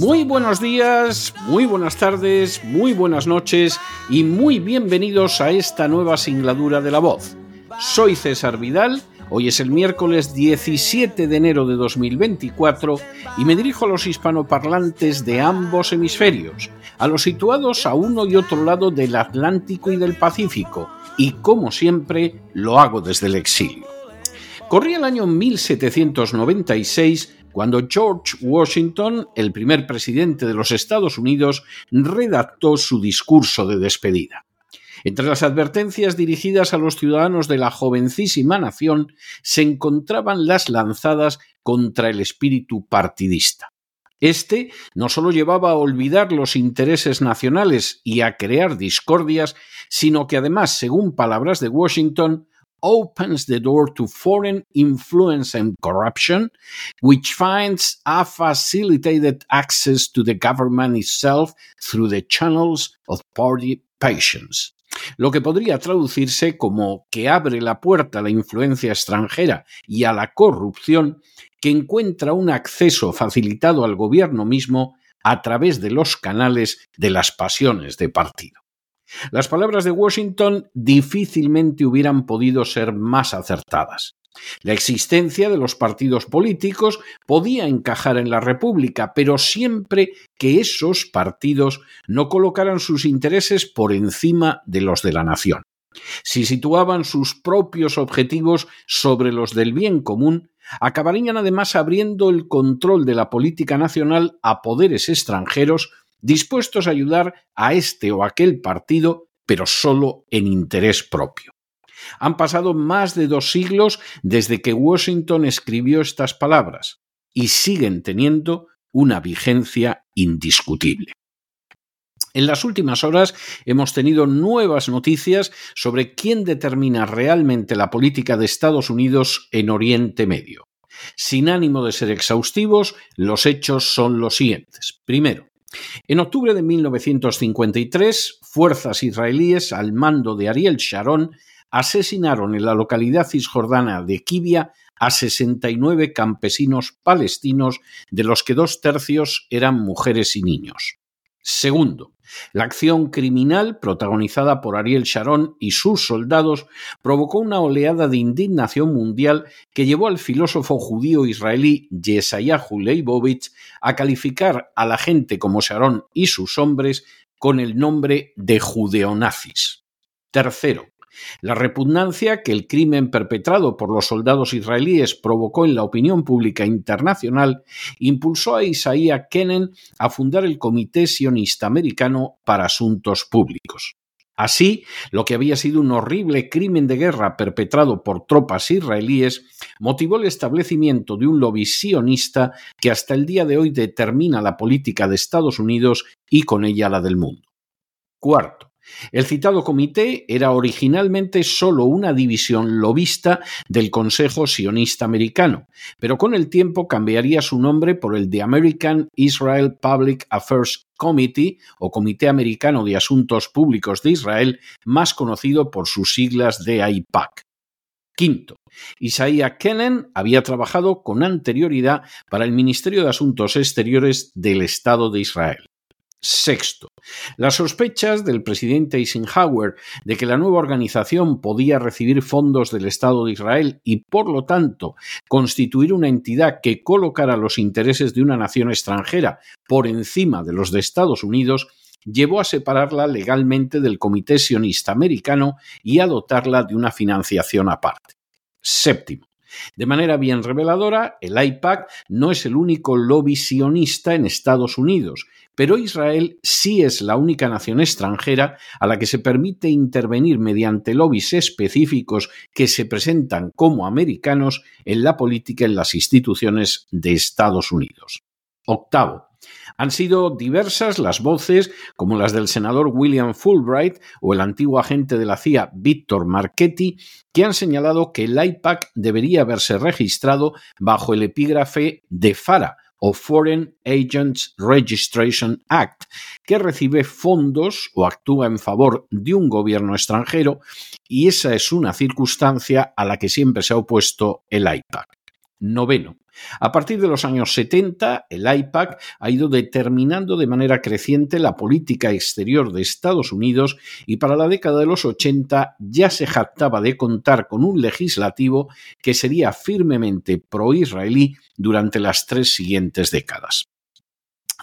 Muy buenos días, muy buenas tardes, muy buenas noches y muy bienvenidos a esta nueva singladura de la voz. Soy César Vidal, hoy es el miércoles 17 de enero de 2024 y me dirijo a los hispanoparlantes de ambos hemisferios, a los situados a uno y otro lado del Atlántico y del Pacífico, y como siempre lo hago desde el exilio. Corría el año 1796 cuando George Washington, el primer presidente de los Estados Unidos, redactó su discurso de despedida. Entre las advertencias dirigidas a los ciudadanos de la jovencísima nación se encontraban las lanzadas contra el espíritu partidista. Este no solo llevaba a olvidar los intereses nacionales y a crear discordias, sino que además, según palabras de Washington, opens the door to foreign influence and corruption, which finds a facilitated access to the government itself through the channels of party patience. Lo que podría traducirse como que abre la puerta a la influencia extranjera y a la corrupción, que encuentra un acceso facilitado al gobierno mismo a través de los canales de las pasiones de partido. Las palabras de Washington difícilmente hubieran podido ser más acertadas. La existencia de los partidos políticos podía encajar en la República, pero siempre que esos partidos no colocaran sus intereses por encima de los de la nación. Si situaban sus propios objetivos sobre los del bien común, acabarían además abriendo el control de la política nacional a poderes extranjeros dispuestos a ayudar a este o aquel partido, pero solo en interés propio. Han pasado más de dos siglos desde que Washington escribió estas palabras y siguen teniendo una vigencia indiscutible. En las últimas horas hemos tenido nuevas noticias sobre quién determina realmente la política de Estados Unidos en Oriente Medio. Sin ánimo de ser exhaustivos, los hechos son los siguientes. Primero, en octubre de 1953, fuerzas israelíes al mando de Ariel Sharon asesinaron en la localidad cisjordana de Kibia a 69 campesinos palestinos, de los que dos tercios eran mujeres y niños. Segundo, la acción criminal protagonizada por Ariel Sharon y sus soldados provocó una oleada de indignación mundial que llevó al filósofo judío israelí Yesayahu Leibovitz a calificar a la gente como Sharon y sus hombres con el nombre de judeonazis. Tercero, la repugnancia que el crimen perpetrado por los soldados israelíes provocó en la opinión pública internacional impulsó a Isaiah Kenen a fundar el Comité Sionista Americano para Asuntos Públicos. Así, lo que había sido un horrible crimen de guerra perpetrado por tropas israelíes motivó el establecimiento de un lobby sionista que hasta el día de hoy determina la política de Estados Unidos y con ella la del mundo. Cuarto, el citado comité era originalmente solo una división lobista del Consejo Sionista Americano, pero con el tiempo cambiaría su nombre por el de American Israel Public Affairs Committee o Comité Americano de Asuntos Públicos de Israel, más conocido por sus siglas de AIPAC. Quinto, Isaiah Kenen había trabajado con anterioridad para el Ministerio de Asuntos Exteriores del Estado de Israel. Sexto, las sospechas del presidente Eisenhower de que la nueva organización podía recibir fondos del Estado de Israel y, por lo tanto, constituir una entidad que colocara los intereses de una nación extranjera por encima de los de Estados Unidos llevó a separarla legalmente del Comité Sionista Americano y a dotarla de una financiación aparte. Séptimo. De manera bien reveladora, el AIPAC no es el único lobby sionista en Estados Unidos, pero Israel sí es la única nación extranjera a la que se permite intervenir mediante lobbies específicos que se presentan como americanos en la política en las instituciones de Estados Unidos. Octavo, han sido diversas las voces, como las del senador William Fulbright o el antiguo agente de la CIA Víctor Marchetti, que han señalado que el IPAC debería haberse registrado bajo el epígrafe de FARA, o Foreign Agents Registration Act, que recibe fondos o actúa en favor de un gobierno extranjero, y esa es una circunstancia a la que siempre se ha opuesto el IPAC. Noveno. A partir de los años 70, el IPAC ha ido determinando de manera creciente la política exterior de Estados Unidos y para la década de los 80 ya se jactaba de contar con un legislativo que sería firmemente pro-israelí durante las tres siguientes décadas.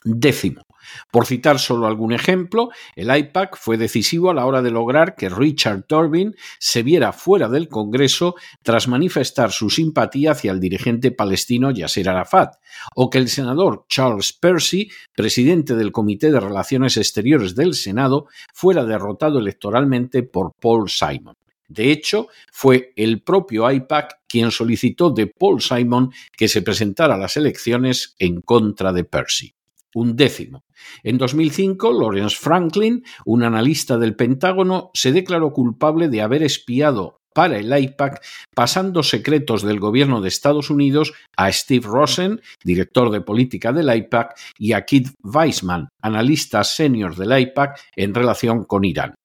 Décimo. Por citar solo algún ejemplo, el IPAC fue decisivo a la hora de lograr que Richard Turbin se viera fuera del Congreso tras manifestar su simpatía hacia el dirigente palestino Yasser Arafat, o que el senador Charles Percy, presidente del Comité de Relaciones Exteriores del Senado, fuera derrotado electoralmente por Paul Simon. De hecho, fue el propio IPAC quien solicitó de Paul Simon que se presentara a las elecciones en contra de Percy un décimo. En 2005, Lawrence Franklin, un analista del Pentágono, se declaró culpable de haber espiado para el IPAC, pasando secretos del gobierno de Estados Unidos a Steve Rosen, director de política del IPAC, y a Keith Weissman, analista senior del IPAC en relación con Irán.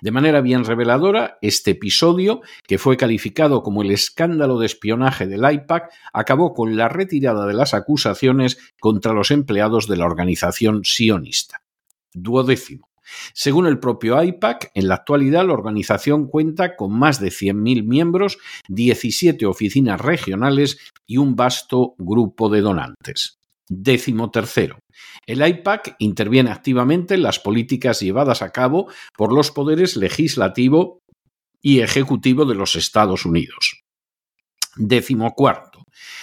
De manera bien reveladora, este episodio, que fue calificado como el escándalo de espionaje del IPAC, acabó con la retirada de las acusaciones contra los empleados de la organización sionista. Duodécimo. Según el propio IPAC, en la actualidad la organización cuenta con más de 100.000 miembros, 17 oficinas regionales y un vasto grupo de donantes. Décimo tercero. El IPAC interviene activamente en las políticas llevadas a cabo por los poderes legislativo y ejecutivo de los Estados Unidos. Décimo cuarto.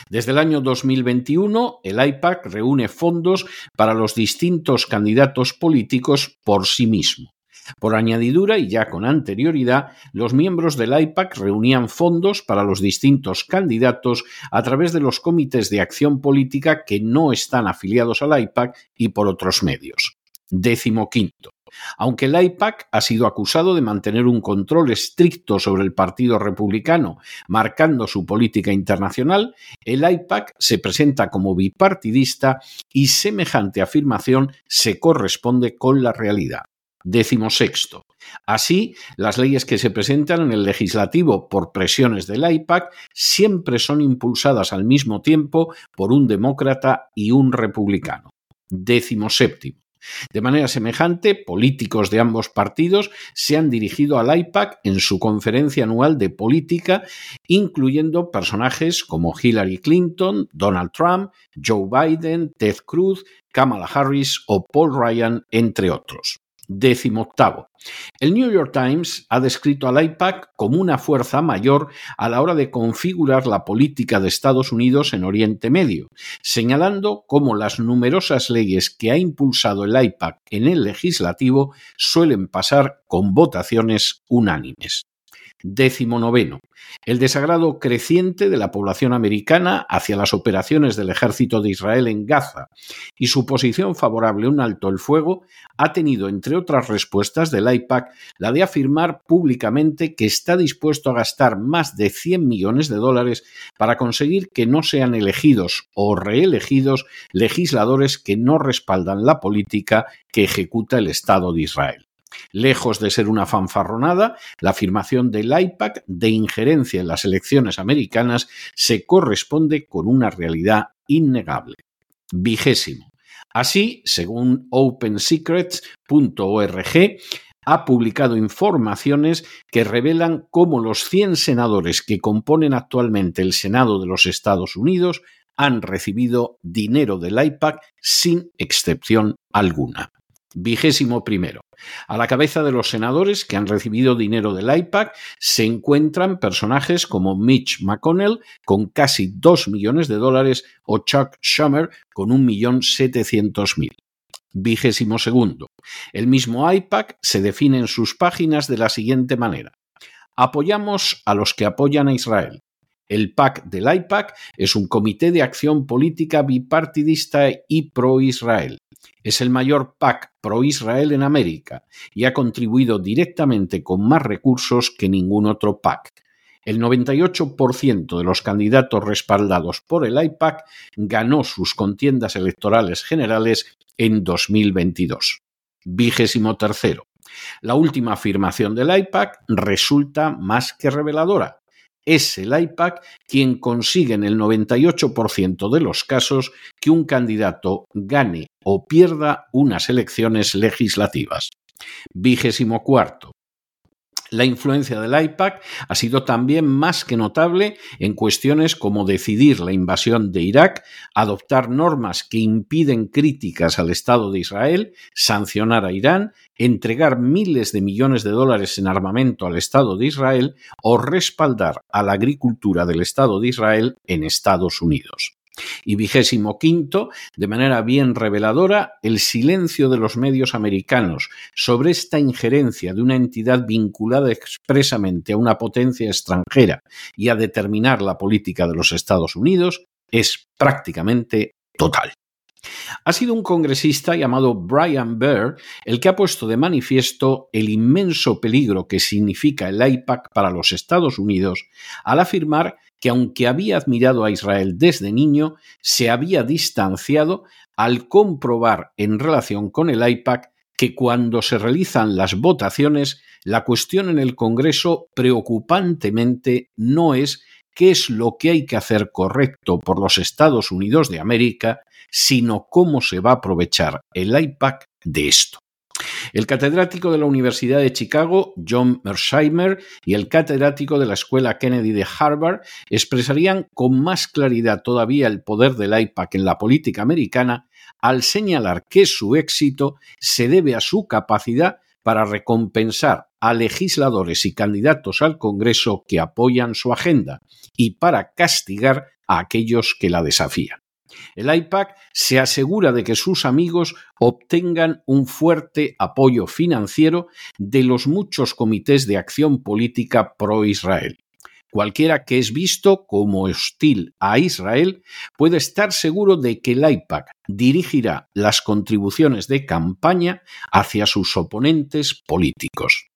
Desde el año 2021, el IPAC reúne fondos para los distintos candidatos políticos por sí mismo. Por añadidura y ya con anterioridad, los miembros del IPAC reunían fondos para los distintos candidatos a través de los comités de acción política que no están afiliados al IPAC y por otros medios. Décimo quinto. Aunque el IPAC ha sido acusado de mantener un control estricto sobre el Partido Republicano, marcando su política internacional, el IPAC se presenta como bipartidista y semejante afirmación se corresponde con la realidad. Décimo sexto. Así, las leyes que se presentan en el legislativo por presiones del IPAC siempre son impulsadas al mismo tiempo por un demócrata y un republicano. Décimo séptimo. De manera semejante, políticos de ambos partidos se han dirigido al IPAC en su conferencia anual de política, incluyendo personajes como Hillary Clinton, Donald Trump, Joe Biden, Ted Cruz, Kamala Harris o Paul Ryan, entre otros. Décimo El New York Times ha descrito al IPAC como una fuerza mayor a la hora de configurar la política de Estados Unidos en Oriente Medio, señalando cómo las numerosas leyes que ha impulsado el IPAC en el legislativo suelen pasar con votaciones unánimes. Décimo noveno. El desagrado creciente de la población americana hacia las operaciones del ejército de Israel en Gaza y su posición favorable a un alto el fuego ha tenido, entre otras respuestas del IPAC, la de afirmar públicamente que está dispuesto a gastar más de 100 millones de dólares para conseguir que no sean elegidos o reelegidos legisladores que no respaldan la política que ejecuta el Estado de Israel. Lejos de ser una fanfarronada, la afirmación del IPAC de injerencia en las elecciones americanas se corresponde con una realidad innegable. Vigésimo. Así, según OpenSecrets.org, ha publicado informaciones que revelan cómo los 100 senadores que componen actualmente el Senado de los Estados Unidos han recibido dinero del IPAC sin excepción alguna. Vigésimo primero. A la cabeza de los senadores que han recibido dinero del IPAC se encuentran personajes como Mitch McConnell con casi 2 millones de dólares o Chuck Schumer con un millón setecientos mil. Vigésimo segundo. El mismo IPAC se define en sus páginas de la siguiente manera. Apoyamos a los que apoyan a Israel. El PAC del IPAC es un comité de acción política bipartidista y pro-Israel. Es el mayor PAC pro-Israel en América y ha contribuido directamente con más recursos que ningún otro PAC. El 98% de los candidatos respaldados por el IPAC ganó sus contiendas electorales generales en 2022. Vigésimo tercero. La última afirmación del IPAC resulta más que reveladora es el IPAC quien consigue en el 98% de los casos que un candidato gane o pierda unas elecciones legislativas. Vigésimo cuarto. La influencia del IPAC ha sido también más que notable en cuestiones como decidir la invasión de Irak, adoptar normas que impiden críticas al Estado de Israel, sancionar a Irán, entregar miles de millones de dólares en armamento al Estado de Israel o respaldar a la agricultura del Estado de Israel en Estados Unidos. Y vigésimo quinto, de manera bien reveladora, el silencio de los medios americanos sobre esta injerencia de una entidad vinculada expresamente a una potencia extranjera y a determinar la política de los Estados Unidos es prácticamente total. Ha sido un congresista llamado Brian Bear el que ha puesto de manifiesto el inmenso peligro que significa el IPAC para los Estados Unidos al afirmar que aunque había admirado a Israel desde niño, se había distanciado al comprobar en relación con el IPAC que cuando se realizan las votaciones, la cuestión en el Congreso preocupantemente no es qué es lo que hay que hacer correcto por los Estados Unidos de América, sino cómo se va a aprovechar el IPAC de esto. El catedrático de la Universidad de Chicago, John Mersheimer, y el catedrático de la Escuela Kennedy de Harvard expresarían con más claridad todavía el poder del IPAC en la política americana al señalar que su éxito se debe a su capacidad para recompensar a legisladores y candidatos al Congreso que apoyan su agenda y para castigar a aquellos que la desafían. El IPAC se asegura de que sus amigos obtengan un fuerte apoyo financiero de los muchos comités de acción política pro-Israel. Cualquiera que es visto como hostil a Israel puede estar seguro de que el IPAC dirigirá las contribuciones de campaña hacia sus oponentes políticos.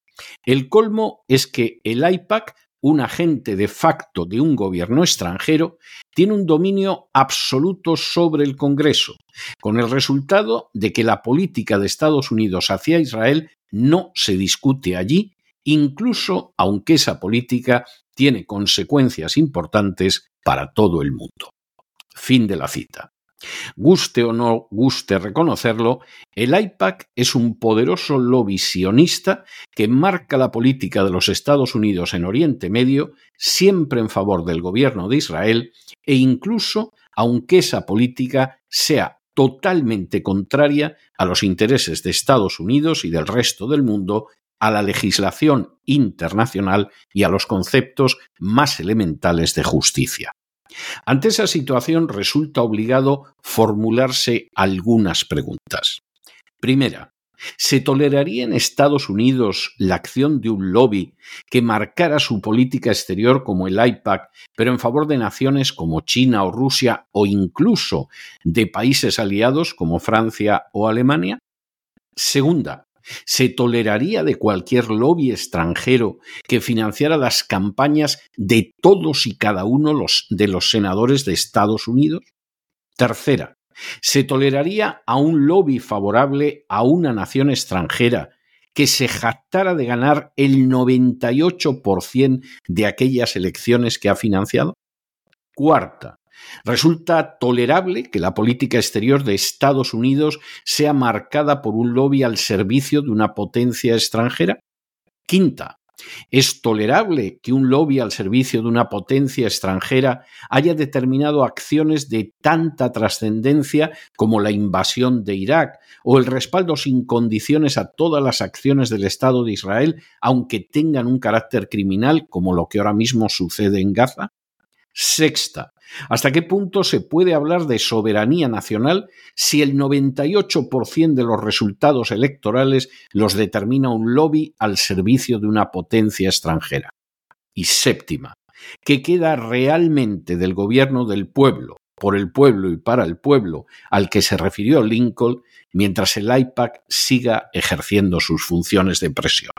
El colmo es que el IPAC un agente de facto de un gobierno extranjero, tiene un dominio absoluto sobre el Congreso, con el resultado de que la política de Estados Unidos hacia Israel no se discute allí, incluso aunque esa política tiene consecuencias importantes para todo el mundo. Fin de la cita. Guste o no guste reconocerlo, el IPAC es un poderoso lobby sionista que marca la política de los Estados Unidos en Oriente Medio, siempre en favor del gobierno de Israel, e incluso aunque esa política sea totalmente contraria a los intereses de Estados Unidos y del resto del mundo, a la legislación internacional y a los conceptos más elementales de justicia. Ante esa situación resulta obligado formularse algunas preguntas. Primera, ¿se toleraría en Estados Unidos la acción de un lobby que marcara su política exterior como el IPAC, pero en favor de naciones como China o Rusia o incluso de países aliados como Francia o Alemania? Segunda, ¿Se toleraría de cualquier lobby extranjero que financiara las campañas de todos y cada uno de los senadores de Estados Unidos? Tercera, ¿se toleraría a un lobby favorable a una nación extranjera que se jactara de ganar el 98% de aquellas elecciones que ha financiado? Cuarta, Resulta tolerable que la política exterior de Estados Unidos sea marcada por un lobby al servicio de una potencia extranjera. Quinta, ¿Es tolerable que un lobby al servicio de una potencia extranjera haya determinado acciones de tanta trascendencia como la invasión de Irak o el respaldo sin condiciones a todas las acciones del Estado de Israel, aunque tengan un carácter criminal como lo que ahora mismo sucede en Gaza? Sexta, ¿hasta qué punto se puede hablar de soberanía nacional si el 98% de los resultados electorales los determina un lobby al servicio de una potencia extranjera? Y séptima, ¿qué queda realmente del gobierno del pueblo, por el pueblo y para el pueblo al que se refirió Lincoln mientras el IPAC siga ejerciendo sus funciones de presión?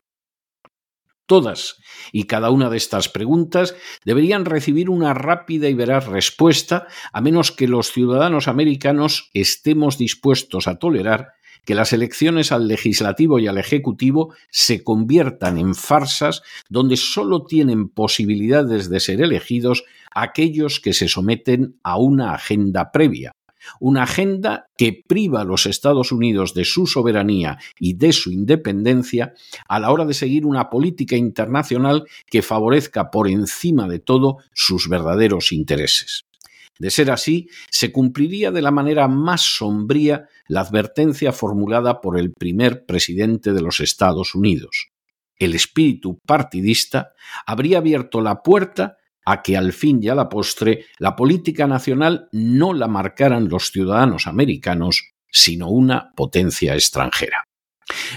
Todas y cada una de estas preguntas deberían recibir una rápida y veraz respuesta, a menos que los ciudadanos americanos estemos dispuestos a tolerar que las elecciones al legislativo y al ejecutivo se conviertan en farsas donde solo tienen posibilidades de ser elegidos aquellos que se someten a una agenda previa, una agenda que priva a los Estados Unidos de su soberanía y de su independencia a la hora de seguir una política internacional que favorezca por encima de todo sus verdaderos intereses. De ser así, se cumpliría de la manera más sombría la advertencia formulada por el primer presidente de los Estados Unidos. El espíritu partidista habría abierto la puerta a que al fin y a la postre la política nacional no la marcaran los ciudadanos americanos, sino una potencia extranjera.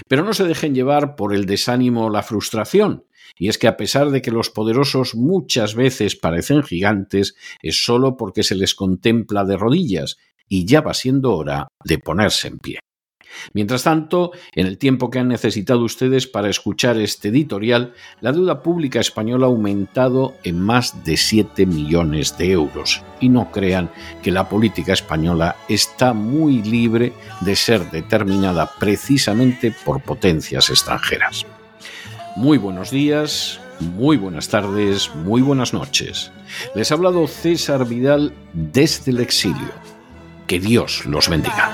Pero no se dejen llevar por el desánimo o la frustración, y es que a pesar de que los poderosos muchas veces parecen gigantes, es solo porque se les contempla de rodillas, y ya va siendo hora de ponerse en pie. Mientras tanto, en el tiempo que han necesitado ustedes para escuchar este editorial, la deuda pública española ha aumentado en más de 7 millones de euros. Y no crean que la política española está muy libre de ser determinada precisamente por potencias extranjeras. Muy buenos días, muy buenas tardes, muy buenas noches. Les ha hablado César Vidal desde el exilio. Que Dios los bendiga.